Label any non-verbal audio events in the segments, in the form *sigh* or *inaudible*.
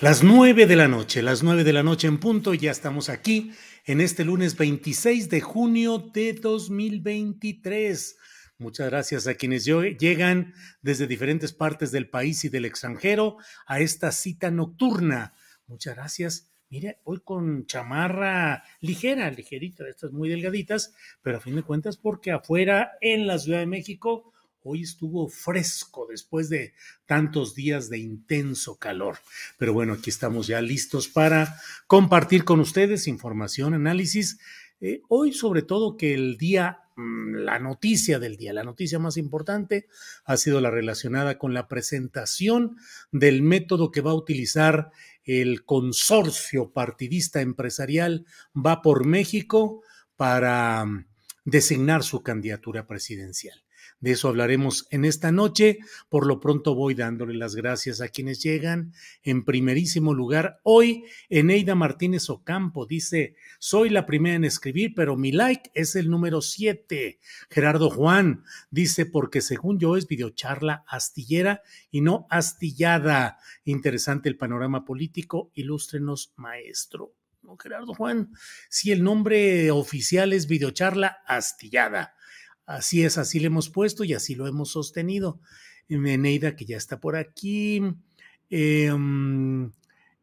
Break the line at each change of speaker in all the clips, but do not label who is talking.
Las nueve de la noche, las nueve de la noche en punto, ya estamos aquí en este lunes 26 de junio de 2023. Muchas gracias a quienes llegan desde diferentes partes del país y del extranjero a esta cita nocturna. Muchas gracias. Mire, hoy con chamarra ligera, ligerita, estas muy delgaditas, pero a fin de cuentas porque afuera en la Ciudad de México Hoy estuvo fresco después de tantos días de intenso calor. Pero bueno, aquí estamos ya listos para compartir con ustedes información, análisis. Eh, hoy sobre todo que el día, mm, la noticia del día, la noticia más importante ha sido la relacionada con la presentación del método que va a utilizar el consorcio partidista empresarial Va por México para mm, designar su candidatura presidencial. De eso hablaremos en esta noche. Por lo pronto voy dándole las gracias a quienes llegan. En primerísimo lugar, hoy, Eneida Martínez Ocampo dice, soy la primera en escribir, pero mi like es el número 7. Gerardo Juan dice, porque según yo es videocharla astillera y no astillada. Interesante el panorama político. Ilústrenos, maestro. No, Gerardo Juan, si el nombre oficial es videocharla astillada Así es, así le hemos puesto y así lo hemos sostenido. Meneida, que ya está por aquí. Em,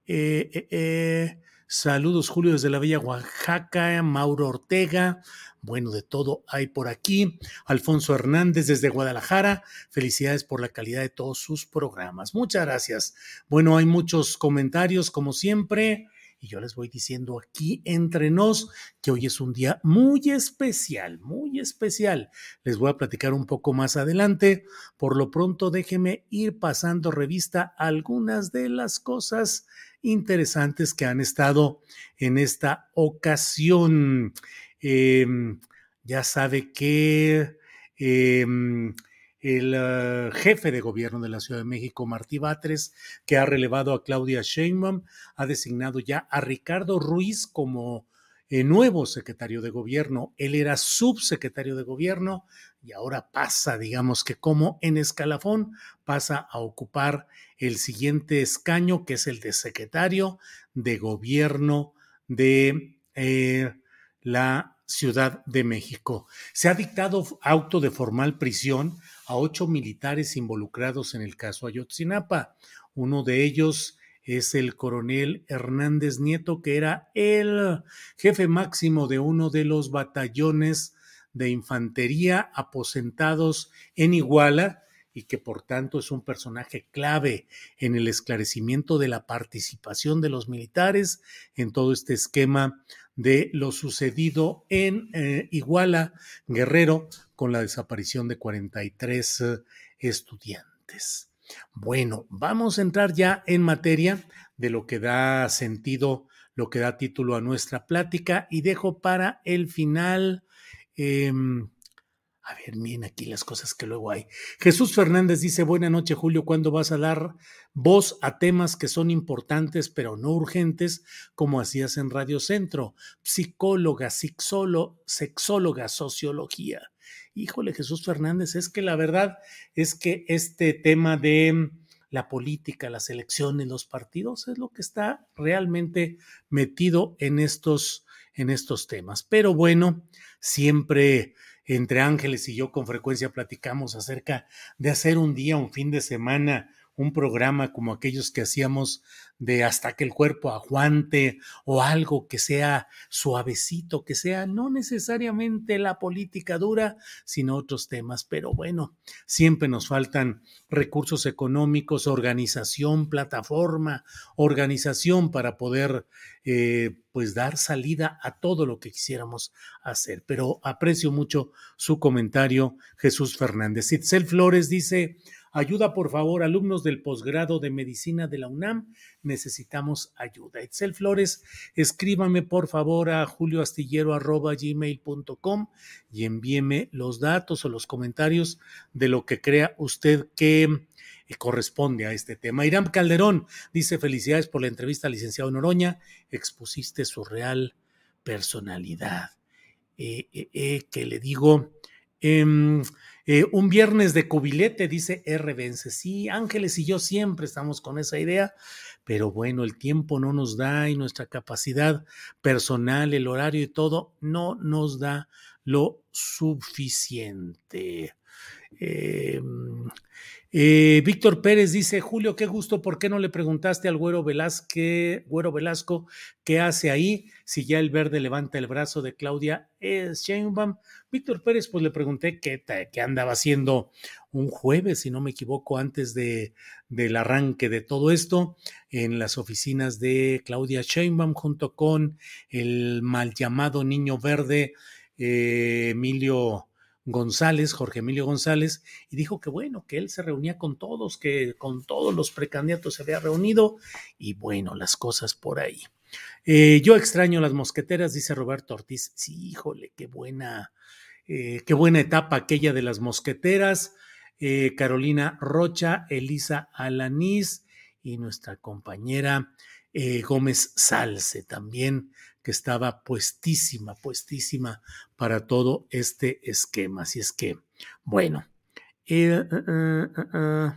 eh, eh, eh, saludos, Julio, desde la Bella Oaxaca. Mauro Ortega. Bueno, de todo hay por aquí. Alfonso Hernández desde Guadalajara. Felicidades por la calidad de todos sus programas. Muchas gracias. Bueno, hay muchos comentarios, como siempre. Y yo les voy diciendo aquí entre nos que hoy es un día muy especial, muy especial. Les voy a platicar un poco más adelante. Por lo pronto, déjeme ir pasando revista algunas de las cosas interesantes que han estado en esta ocasión. Em, ya sabe que em, el eh, jefe de gobierno de la Ciudad de México, Martí Batres, que ha relevado a Claudia Sheinbaum, ha designado ya a Ricardo Ruiz como eh, nuevo secretario de gobierno. Él era subsecretario de gobierno y ahora pasa, digamos que como en escalafón, pasa a ocupar el siguiente escaño, que es el de secretario de gobierno de eh, la Ciudad de México. Se ha dictado auto de formal prisión a ocho militares involucrados en el caso Ayotzinapa. Uno de ellos es el coronel Hernández Nieto, que era el jefe máximo de uno de los batallones de infantería aposentados en Iguala y que por tanto es un personaje clave en el esclarecimiento de la participación de los militares en todo este esquema de lo sucedido en eh, Iguala, Guerrero, con la desaparición de 43 eh, estudiantes. Bueno, vamos a entrar ya en materia de lo que da sentido, lo que da título a nuestra plática y dejo para el final. Em, a ver, miren aquí las cosas que luego hay. Jesús Fernández dice, buena noche Julio, ¿cuándo vas a dar voz a temas que son importantes pero no urgentes como hacías en Radio Centro? Psicóloga, sexóloga, sociología. híjole, Jesús Fernández, es que la verdad es que este tema de la política, las elecciones, los partidos, es lo que está realmente metido en estos, en estos temas. Pero bueno, siempre entre Ángeles y yo con frecuencia platicamos acerca de hacer un día, un fin de semana, un programa como aquellos que hacíamos de hasta que el cuerpo aguante o algo que sea suavecito, que sea no necesariamente la política dura, sino otros temas. Pero bueno, siempre nos faltan recursos económicos, organización, plataforma, organización para poder eh, pues dar salida a todo lo que quisiéramos hacer. Pero aprecio mucho su comentario, Jesús Fernández. Itzel Flores dice, Ayuda, por favor, alumnos del posgrado de medicina de la UNAM. Necesitamos ayuda. Excel Flores, escríbame por favor a julioastillero.gmail.com y envíeme los datos o los comentarios de lo que crea usted que eh, corresponde a este tema. Irán Calderón dice felicidades por la entrevista licenciado Noroña. Expusiste su real personalidad. Eh, eh, que le digo, em, eh, un viernes de cubilete, dice R. Vence. Sí, Ángeles y yo siempre estamos con esa idea, pero bueno, el tiempo no nos da y nuestra capacidad personal, el horario y todo, no nos da lo suficiente. Eh, eh, Víctor Pérez dice, Julio, qué gusto, ¿por qué no le preguntaste al güero, Velázquez, güero Velasco qué hace ahí si ya el verde levanta el brazo de Claudia Sheinbaum? Víctor Pérez, pues le pregunté qué, qué, andaba haciendo un jueves, si no me equivoco, antes de, del arranque de todo esto, en las oficinas de Claudia Sheinbaum junto con el mal llamado niño verde eh, Emilio González, Jorge Emilio González, y dijo que bueno, que él se reunía con todos, que con todos los precandidatos se había reunido, y bueno, las cosas por ahí. Eh, yo extraño las mosqueteras, dice Roberto Ortiz. Sí, híjole, qué buena, eh, qué buena etapa aquella de las mosqueteras. Eh, Carolina Rocha, Elisa Alanís y nuestra compañera Gómez Salce también que estaba puestísima, puestísima para todo este esquema. Así es que, bueno. Eh, eh, eh,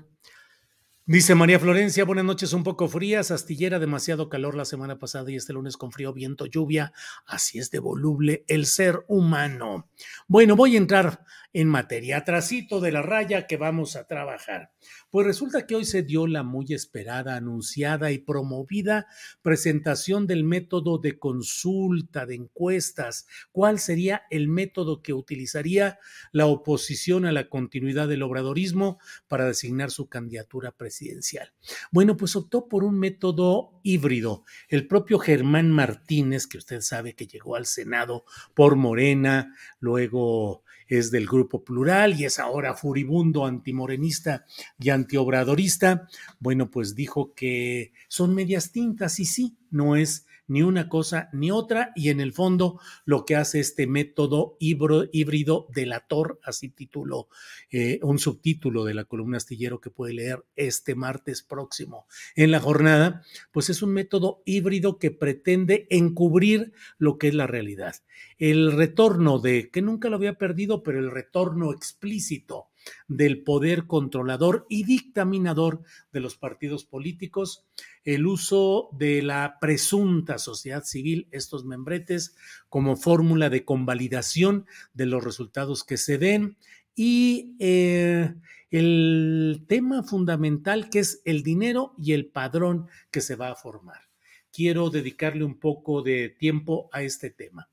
Dice María Florencia, buenas noches, un poco frías, astillera, demasiado calor la semana pasada y este lunes con frío, viento, lluvia, así es de voluble el ser humano. Bueno, voy a entrar en materia, trasito de la raya que vamos a trabajar. Pues resulta que hoy se dio la muy esperada, anunciada y promovida presentación del método de consulta, de encuestas. ¿Cuál sería el método que utilizaría la oposición a la continuidad del obradorismo para designar su candidatura presidencial? Bueno, pues optó por un método híbrido. El propio Germán Martínez, que usted sabe que llegó al Senado por Morena, luego es del Grupo Plural y es ahora furibundo antimorenista y antiobradorista, bueno, pues dijo que son medias tintas y sí, no es ni una cosa ni otra, y en el fondo lo que hace este método híbrido delator, así titulo, eh, un subtítulo de la columna astillero que puede leer este martes próximo en la jornada, pues es un método híbrido que pretende encubrir lo que es la realidad. El retorno de, que nunca lo había perdido, pero el retorno explícito del poder controlador y dictaminador de los partidos políticos, el uso de la presunta sociedad civil, estos membretes, como fórmula de convalidación de los resultados que se den y eh, el tema fundamental que es el dinero y el padrón que se va a formar. Quiero dedicarle un poco de tiempo a este tema.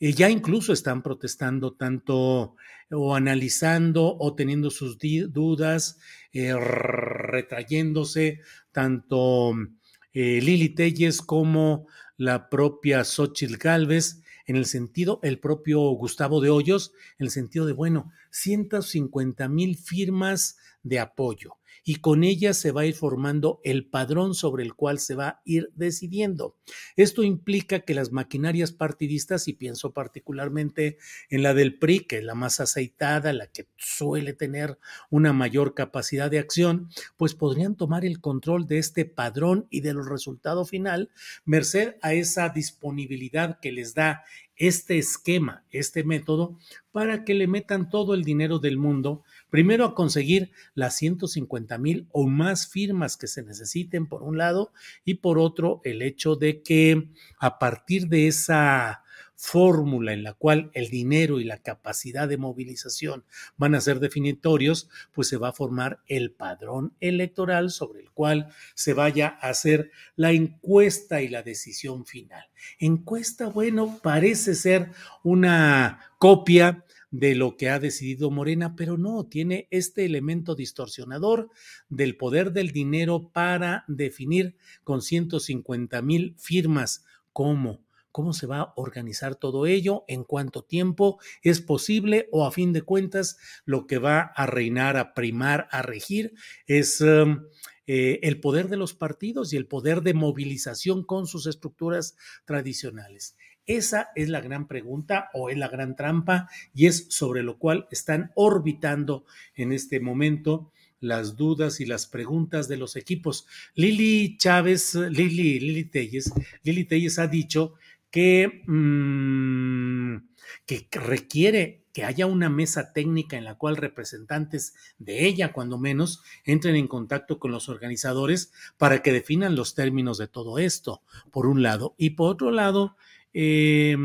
Eh, ya incluso están protestando tanto o analizando o teniendo sus dudas, eh, retrayéndose tanto eh, Lili Telles como la propia Xochitl Galvez, en el sentido, el propio Gustavo de Hoyos, en el sentido de, bueno, 150 mil firmas de apoyo. Y con ella se va a ir formando el padrón sobre el cual se va a ir decidiendo. Esto implica que las maquinarias partidistas, y pienso particularmente en la del PRI, que es la más aceitada, la que suele tener una mayor capacidad de acción, pues podrían tomar el control de este padrón y del resultado final, merced a esa disponibilidad que les da este esquema, este método, para que le metan todo el dinero del mundo, primero a conseguir las 150 mil o más firmas que se necesiten por un lado y por otro el hecho de que a partir de esa fórmula en la cual el dinero y la capacidad de movilización van a ser definitorios, pues se va a formar el padrón electoral sobre el cual se vaya a hacer la encuesta y la decisión final. Encuesta, bueno, parece ser una copia de lo que ha decidido Morena, pero no, tiene este elemento distorsionador del poder del dinero para definir con 150 mil firmas cómo cómo se va a organizar todo ello, en cuánto tiempo es posible o a fin de cuentas lo que va a reinar, a primar, a regir es em, eh, el poder de los partidos y el poder de movilización con sus estructuras tradicionales. Esa es la gran pregunta o es la gran trampa y es sobre lo cual están orbitando en este momento las dudas y las preguntas de los equipos. Lili Chávez, Lili, Lili Telles, Lili Telles ha dicho que, mm, que requiere que haya una mesa técnica en la cual representantes de ella, cuando menos, entren en contacto con los organizadores para que definan los términos de todo esto, por un lado. Y por otro lado, eh,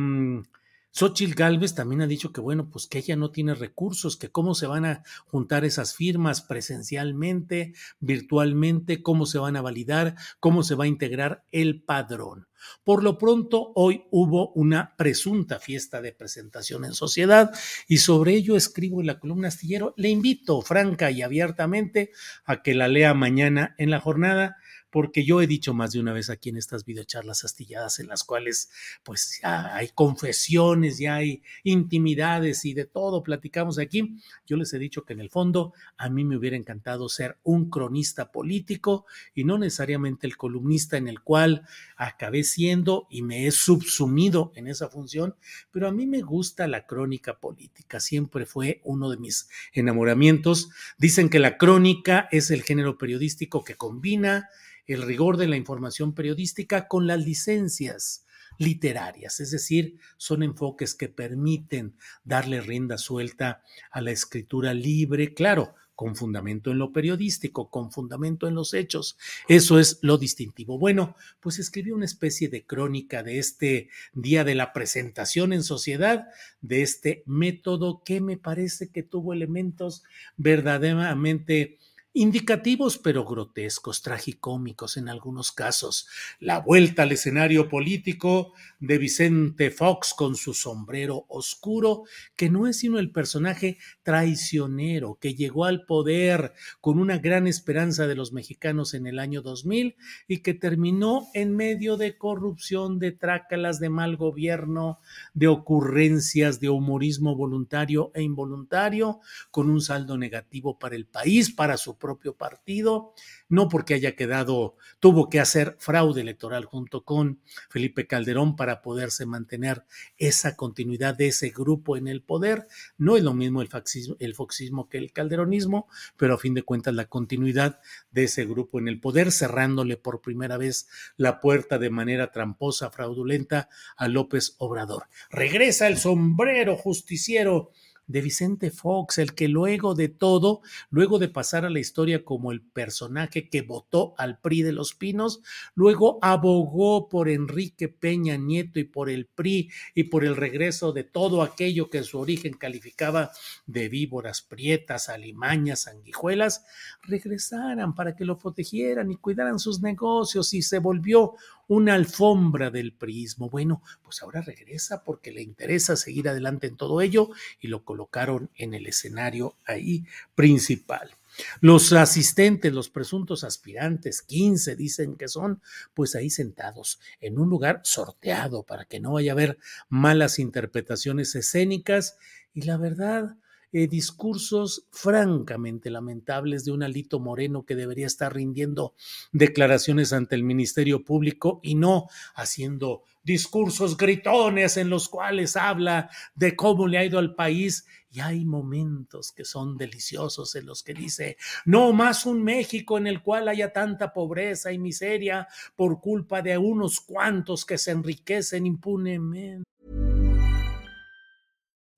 Xochitl Galvez también ha dicho que, bueno, pues que ella no tiene recursos, que cómo se van a juntar esas firmas presencialmente, virtualmente, cómo se van a validar, cómo se va a integrar el padrón. Por lo pronto, hoy hubo una presunta fiesta de presentación en sociedad y sobre ello escribo en la columna astillero. Le invito franca y abiertamente a que la lea mañana en la jornada porque yo he dicho más de una vez aquí en estas videocharlas astilladas en las cuales pues ya hay confesiones, ya hay intimidades y de todo platicamos aquí. Yo les he dicho que en el fondo a mí me hubiera encantado ser un cronista político y no necesariamente el columnista en el cual acabé siendo y me he subsumido en esa función, pero a mí me gusta la crónica política, siempre fue uno de mis enamoramientos. Dicen que la crónica es el género periodístico que combina el rigor de la información periodística con las licencias literarias, es decir, son enfoques que permiten darle rienda suelta a la escritura libre, claro, con fundamento en lo periodístico, con fundamento en los hechos. Eso es lo distintivo. Bueno, pues escribí una especie de crónica de este día de la presentación en sociedad, de este método que me parece que tuvo elementos verdaderamente indicativos pero grotescos, tragicómicos en algunos casos. La vuelta al escenario político de Vicente Fox con su sombrero oscuro, que no es sino el personaje traicionero que llegó al poder con una gran esperanza de los mexicanos en el año 2000 y que terminó en medio de corrupción, de trácalas, de mal gobierno, de ocurrencias, de humorismo voluntario e involuntario, con un saldo negativo para el país, para su propio partido, no porque haya quedado, tuvo que hacer fraude electoral junto con Felipe Calderón para poderse mantener esa continuidad de ese grupo en el poder. No es lo mismo el, el foxismo que el calderonismo, pero a fin de cuentas la continuidad de ese grupo en el poder, cerrándole por primera vez la puerta de manera tramposa, fraudulenta a López Obrador. Regresa el sombrero justiciero de Vicente Fox, el que luego de todo, luego de pasar a la historia como el personaje que votó al PRI de los Pinos, luego abogó por Enrique Peña Nieto y por el PRI y por el regreso de todo aquello que en su origen calificaba de víboras prietas, alimañas, sanguijuelas, regresaran para que lo protegieran y cuidaran sus negocios y se volvió una alfombra del prismo. Bueno, pues ahora regresa porque le interesa seguir adelante en todo ello y lo colocaron en el escenario ahí principal. Los asistentes, los presuntos aspirantes, 15 dicen que son, pues ahí sentados en un lugar sorteado para que no vaya a haber malas interpretaciones escénicas y la verdad, eh, discursos francamente lamentables de un Alito Moreno que debería estar rindiendo declaraciones ante el Ministerio Público y no haciendo discursos gritones en los cuales habla de cómo le ha ido al país y hay momentos que son deliciosos en los que dice, no más un México en el cual haya tanta pobreza y miseria por culpa de unos cuantos que se enriquecen impunemente.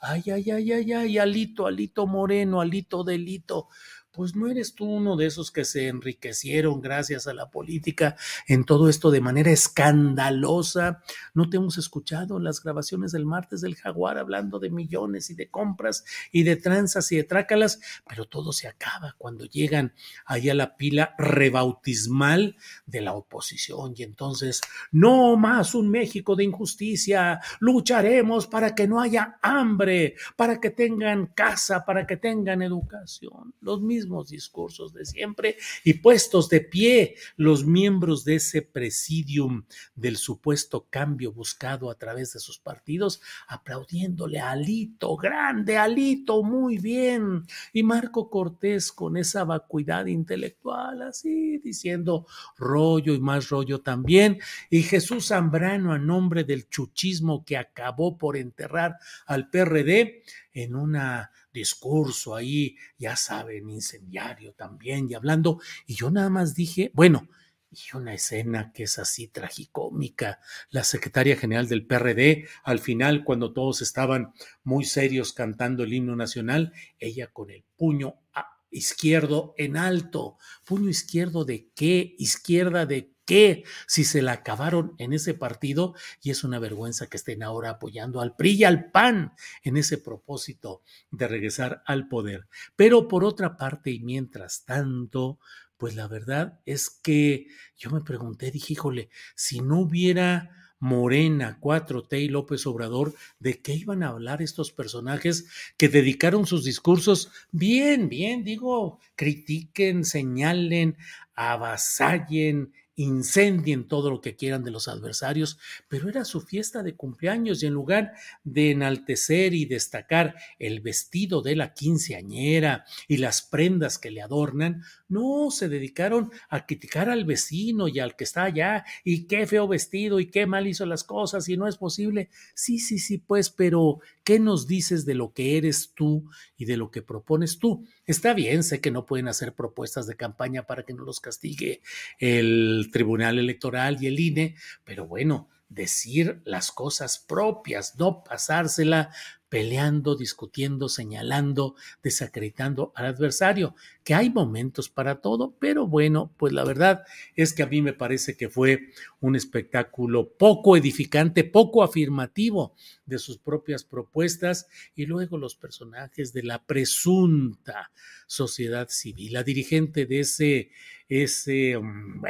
Ay, ay, ay, ay, ay, Alito, Alito Moreno, Alito Delito. Pues no eres tú uno de esos que se enriquecieron gracias a la política en todo esto de manera escandalosa. No te hemos escuchado las grabaciones del martes del jaguar hablando de millones y de compras y de tranzas y de trácalas, pero todo se acaba cuando llegan ahí a la pila rebautismal de la oposición y entonces no más un México de injusticia, lucharemos para que no haya hambre, para que tengan casa, para que tengan educación. Los discursos de siempre y puestos de pie los miembros de ese presidium del supuesto cambio buscado a través de sus partidos, aplaudiéndole a Alito, grande Alito, muy bien. Y Marco Cortés con esa vacuidad intelectual, así diciendo rollo y más rollo también. Y Jesús Zambrano a nombre del chuchismo que acabó por enterrar al PRD en una discurso ahí, ya saben, incendiario también, y hablando, y yo nada más dije, bueno, y una escena que es así tragicómica. La secretaria general del PRD, al final, cuando todos estaban muy serios cantando el himno nacional, ella con el puño izquierdo en alto. ¿Puño izquierdo de qué? ¿Izquierda de Si se la acabaron en ese partido y es una vergüenza que estén ahora apoyando al PRI y al PAN en ese propósito de regresar al poder. Pero por otra parte, y mientras tanto, pues la verdad es que yo me pregunté, dije, híjole, si no hubiera Morena, 4T y López Obrador, ¿de qué iban a hablar estos personajes que dedicaron sus discursos? Bien, bien, digo, critiquen, señalen, avasallen, incendien todo lo que quieran de los adversarios, pero era su fiesta de cumpleaños y en lugar de enaltecer y destacar el vestido de la quinceañera y las prendas que le adornan, no, se dedicaron a criticar al vecino y al que está allá y qué feo vestido y qué mal hizo las cosas y no es posible. Sí, sí, sí, pues, pero ¿qué nos dices de lo que eres tú y de lo que propones tú? Está bien, sé que no pueden hacer propuestas de campaña para que no los castigue el Tribunal Electoral y el INE, pero bueno, decir las cosas propias, no pasársela peleando, discutiendo, señalando, desacreditando al adversario, que hay momentos para todo, pero bueno, pues la verdad es que a mí me parece que fue un espectáculo poco edificante, poco afirmativo de sus propias propuestas y luego los personajes de la presunta sociedad civil, la dirigente de ese, ese, mm,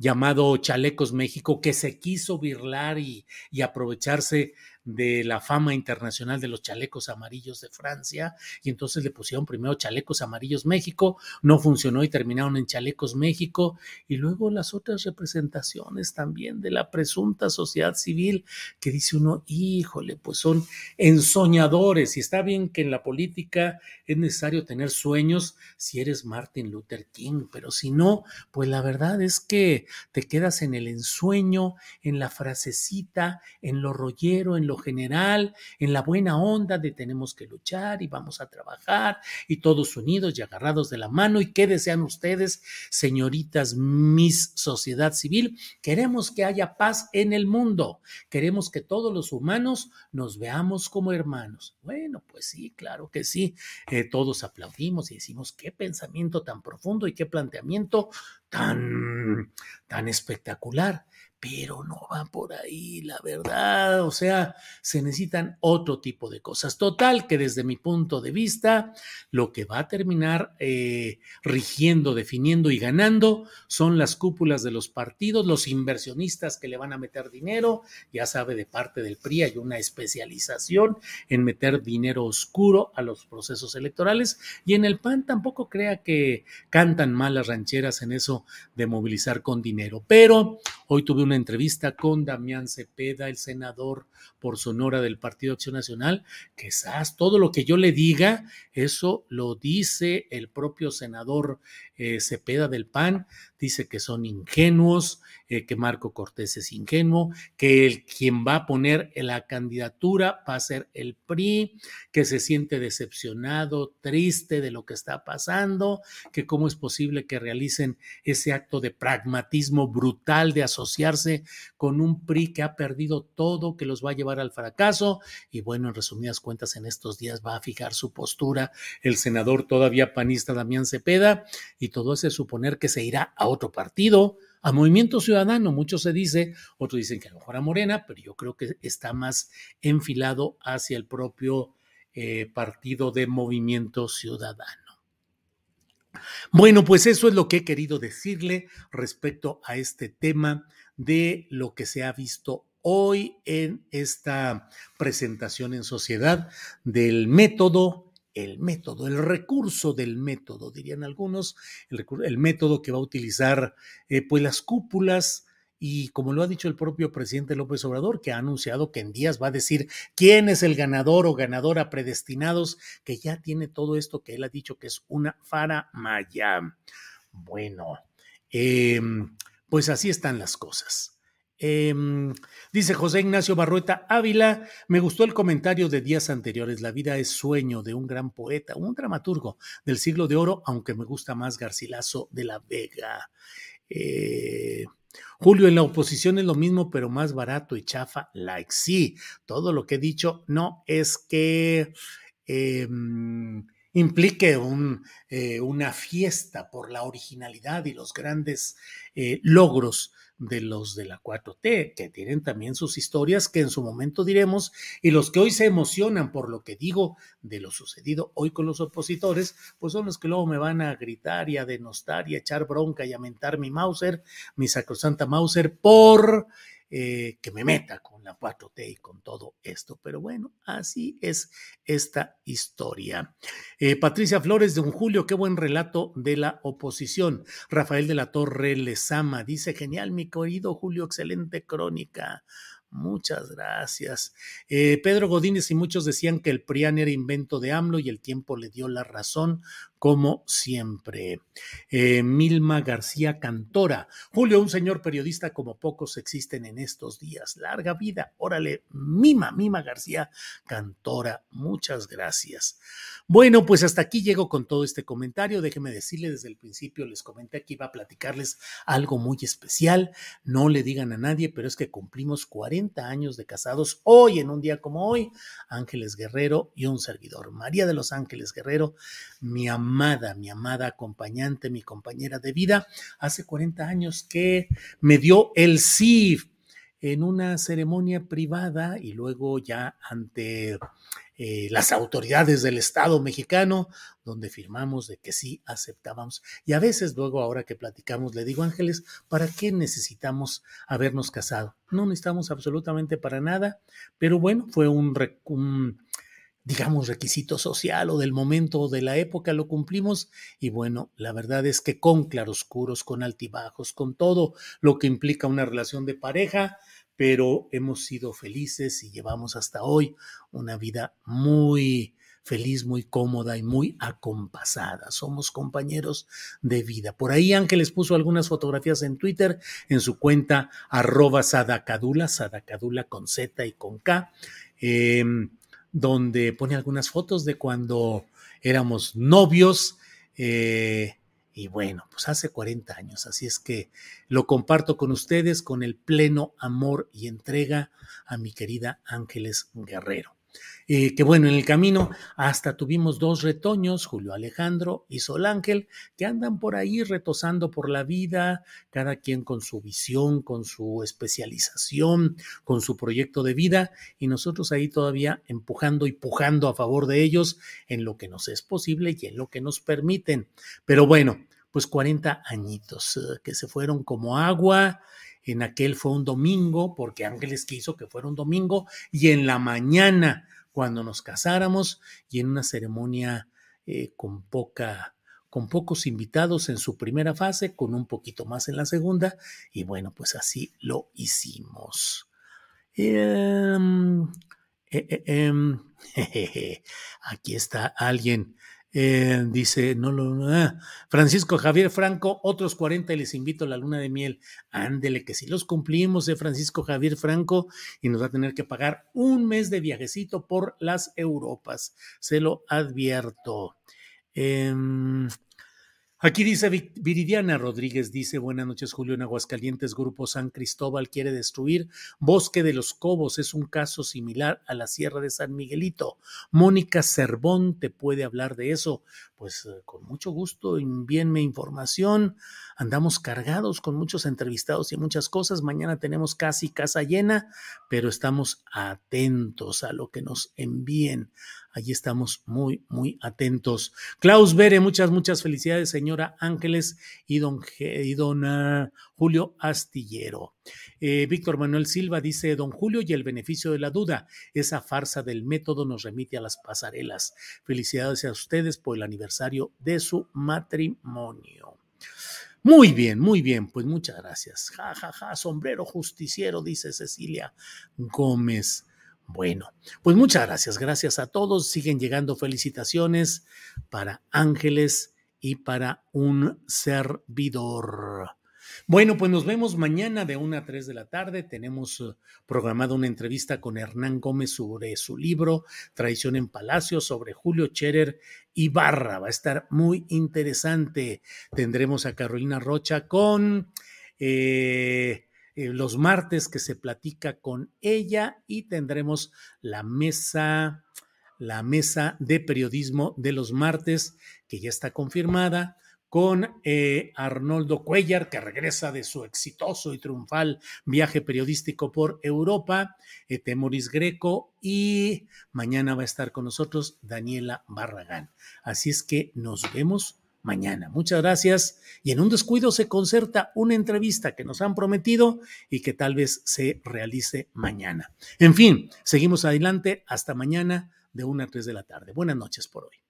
llamado Chalecos México, que se quiso birlar y, y aprovecharse de la fama internacional de los chalecos amarillos de Francia y entonces le pusieron primero chalecos amarillos México, no funcionó y terminaron en chalecos México y luego las otras representaciones también de la presunta sociedad civil que dice uno, híjole, pues son ensoñadores y está bien que en la política es necesario tener sueños si eres Martin Luther King, pero si no, pues la verdad es que te quedas en el ensueño, en la frasecita, en lo rollero, en lo general, en la buena onda de tenemos que luchar y vamos a trabajar y todos unidos y agarrados de la mano. ¿Y qué desean ustedes, señoritas, mis sociedad civil? Queremos que haya paz en el mundo. Queremos que todos los humanos nos veamos como hermanos. Bueno, pues sí, claro que sí. Eh, todos aplaudimos y decimos qué pensamiento tan profundo y qué planteamiento tan, tan espectacular pero no va por ahí, la verdad. O sea, se necesitan otro tipo de cosas. Total, que desde mi punto de vista, lo que va a terminar eh, rigiendo, definiendo y ganando son las cúpulas de los partidos, los inversionistas que le van a meter dinero. Ya sabe, de parte del PRI hay una especialización en meter dinero oscuro a los procesos electorales. Y en el PAN tampoco crea que cantan mal las rancheras en eso de movilizar con dinero. Pero hoy tuve un una entrevista con Damián Cepeda, el senador por Sonora del Partido Acción Nacional, quizás todo lo que yo le diga, eso lo dice el propio senador eh, Cepeda del PAN, dice que son ingenuos, eh, que Marco Cortés es ingenuo, que el, quien va a poner la candidatura va a ser el PRI, que se siente decepcionado, triste de lo que está pasando, que cómo es posible que realicen ese acto de pragmatismo brutal de asociarse con un PRI que ha perdido todo, que los va a llevar al fracaso. Y bueno, en resumidas cuentas, en estos días va a fijar su postura el senador todavía panista Damián Cepeda y todo hace suponer que se irá a otro partido, a Movimiento Ciudadano. Mucho se dice, otros dicen que a lo mejor a Morena, pero yo creo que está más enfilado hacia el propio eh, partido de Movimiento Ciudadano. Bueno, pues eso es lo que he querido decirle respecto a este tema de lo que se ha visto hoy en esta presentación en sociedad del método el método, el recurso del método, dirían algunos, el, método que va a utilizar eh, pues las cúpulas y como lo ha dicho el propio presidente López Obrador, que ha anunciado que en días va a decir quién es el ganador o ganadora predestinados, que ya tiene todo esto que él ha dicho que es una faramaya. Bueno, em, pues así están las cosas. Em, dice José Ignacio Barrueta Ávila, me gustó el comentario de días anteriores, la vida es sueño de un gran poeta, un dramaturgo del siglo de oro, aunque me gusta más Garcilaso de la Vega. Eh, Julio, en la oposición es lo mismo, pero más barato y chafa, like sí. Todo lo que he dicho no es que em, implique un, eh, una fiesta por la originalidad y los grandes eh, logros de los de la 4T, que tienen también sus historias que en su momento diremos, y los que hoy se emocionan por lo que digo de lo sucedido hoy con los opositores, pues son los que luego me van a gritar y a denostar y a echar bronca y a mentar mi Mauser, mi sacrosanta Mauser, por eh, que me meta con la 4T y con todo esto. Pero bueno, así es esta historia. Eh, Patricia Flores de un Julio, qué buen relato de la oposición. Rafael de la Torre Lezama dice, genial, mi querido Julio, excelente crónica. Muchas gracias. Eh, Pedro Godínez y muchos decían que el PRIAN era invento de AMLO y el tiempo le dio la razón como siempre. Eh, Milma García Cantora. Julio, un señor periodista como pocos existen en estos días. Larga vida. Órale, Mima, Mima García Cantora. Muchas gracias. Bueno, pues hasta aquí llego con todo este comentario. Déjeme decirle desde el principio, les comenté que iba a platicarles algo muy especial. No le digan a nadie, pero es que cumplimos 40 años de casados hoy, en un día como hoy. Ángeles Guerrero y un servidor. María de los Ángeles Guerrero, mi amor amada, mi amada acompañante, mi compañera de vida, hace 40 años que me dio el sí en una ceremonia privada y luego ya ante eh, las autoridades del Estado mexicano, donde firmamos de que sí aceptábamos. Y a veces luego, ahora que platicamos, le digo, Ángeles, ¿para qué necesitamos habernos casado? No necesitamos absolutamente para nada, pero bueno, fue un, un digamos, requisito social o del momento o de la época, lo cumplimos. Y bueno, la verdad es que con claroscuros, con altibajos, con todo lo que implica una relación de pareja, pero hemos sido felices y llevamos hasta hoy una vida muy feliz, muy cómoda y muy acompasada. Somos compañeros de vida. Por ahí Ángeles puso algunas fotografías en Twitter, en su cuenta arroba sadacadula, sadacadula con Z y con K em, donde pone algunas fotos de cuando éramos novios. Eh, y bueno, pues hace 40 años, así es que lo comparto con ustedes con el pleno amor y entrega a mi querida Ángeles Guerrero. Eh, que bueno, en el camino hasta tuvimos dos retoños, Julio Alejandro y Sol Ángel, que andan por ahí retosando por la vida, cada quien con su visión, con su especialización, con su proyecto de vida, y nosotros ahí todavía empujando y pujando a favor de ellos en lo que nos es posible y en lo que nos permiten. Pero bueno, pues 40 añitos eh, que se fueron como agua. En aquel fue un domingo, porque Ángeles quiso que fuera un domingo, y en la mañana cuando nos casáramos y en una ceremonia eh, con poca con pocos invitados en su primera fase, con un poquito más en la segunda, y bueno, pues así lo hicimos. Em, eh, eh, em, *laughs* aquí está alguien eh, dice, no lo. Ah, Francisco Javier Franco, otros 40 y les invito a la luna de miel. Ándele, que si los cumplimos de Francisco Javier Franco y nos va a tener que pagar un mes de viajecito por las Europas. Se lo advierto. Eh, Aquí dice Viridiana Rodríguez, dice, buenas noches Julio, en Aguascalientes, Grupo San Cristóbal quiere destruir Bosque de los Cobos, es un caso similar a la Sierra de San Miguelito. Mónica Cervón te puede hablar de eso. Pues eh, con mucho gusto, envíenme información. Andamos cargados con muchos entrevistados y muchas cosas. Mañana tenemos casi casa llena, pero estamos atentos a lo que nos envíen. Allí estamos muy, muy atentos. Klaus Bere, muchas, muchas felicidades, señora Ángeles y don, y Julio Astillero. Eh, Víctor Manuel Silva dice, don Julio y el beneficio de la duda, esa farsa del método nos remite a las pasarelas. Felicidades a ustedes por el aniversario de su matrimonio. Muy bien, muy bien, pues muchas gracias. Ja, ja, ja, sombrero justiciero, dice Cecilia Gómez. Bueno, pues muchas gracias, gracias a todos. Siguen llegando felicitaciones para Ángeles y para un servidor. Bueno, pues nos vemos mañana de 1 a 3 de la tarde. Tenemos uh, programada una entrevista con Hernán Gómez sobre su libro Traición en Palacio, sobre Julio Cherer y Barra. Va a estar muy interesante. Tendremos a Carolina Rocha con... Eh, eh, los martes que se platica con ella y tendremos la mesa, la mesa de periodismo de los martes que ya está confirmada con eh, Arnoldo Cuellar, que regresa de su exitoso y triunfal viaje periodístico por Europa, eh, Temoris Greco, y mañana va a estar con nosotros Daniela Barragán. Así es que nos vemos mañana. Muchas gracias. Y en un descuido se concerta una entrevista que nos han prometido y que tal vez se realice mañana. En fin, seguimos adelante hasta mañana de 1 a 3 de la tarde. Buenas noches por hoy.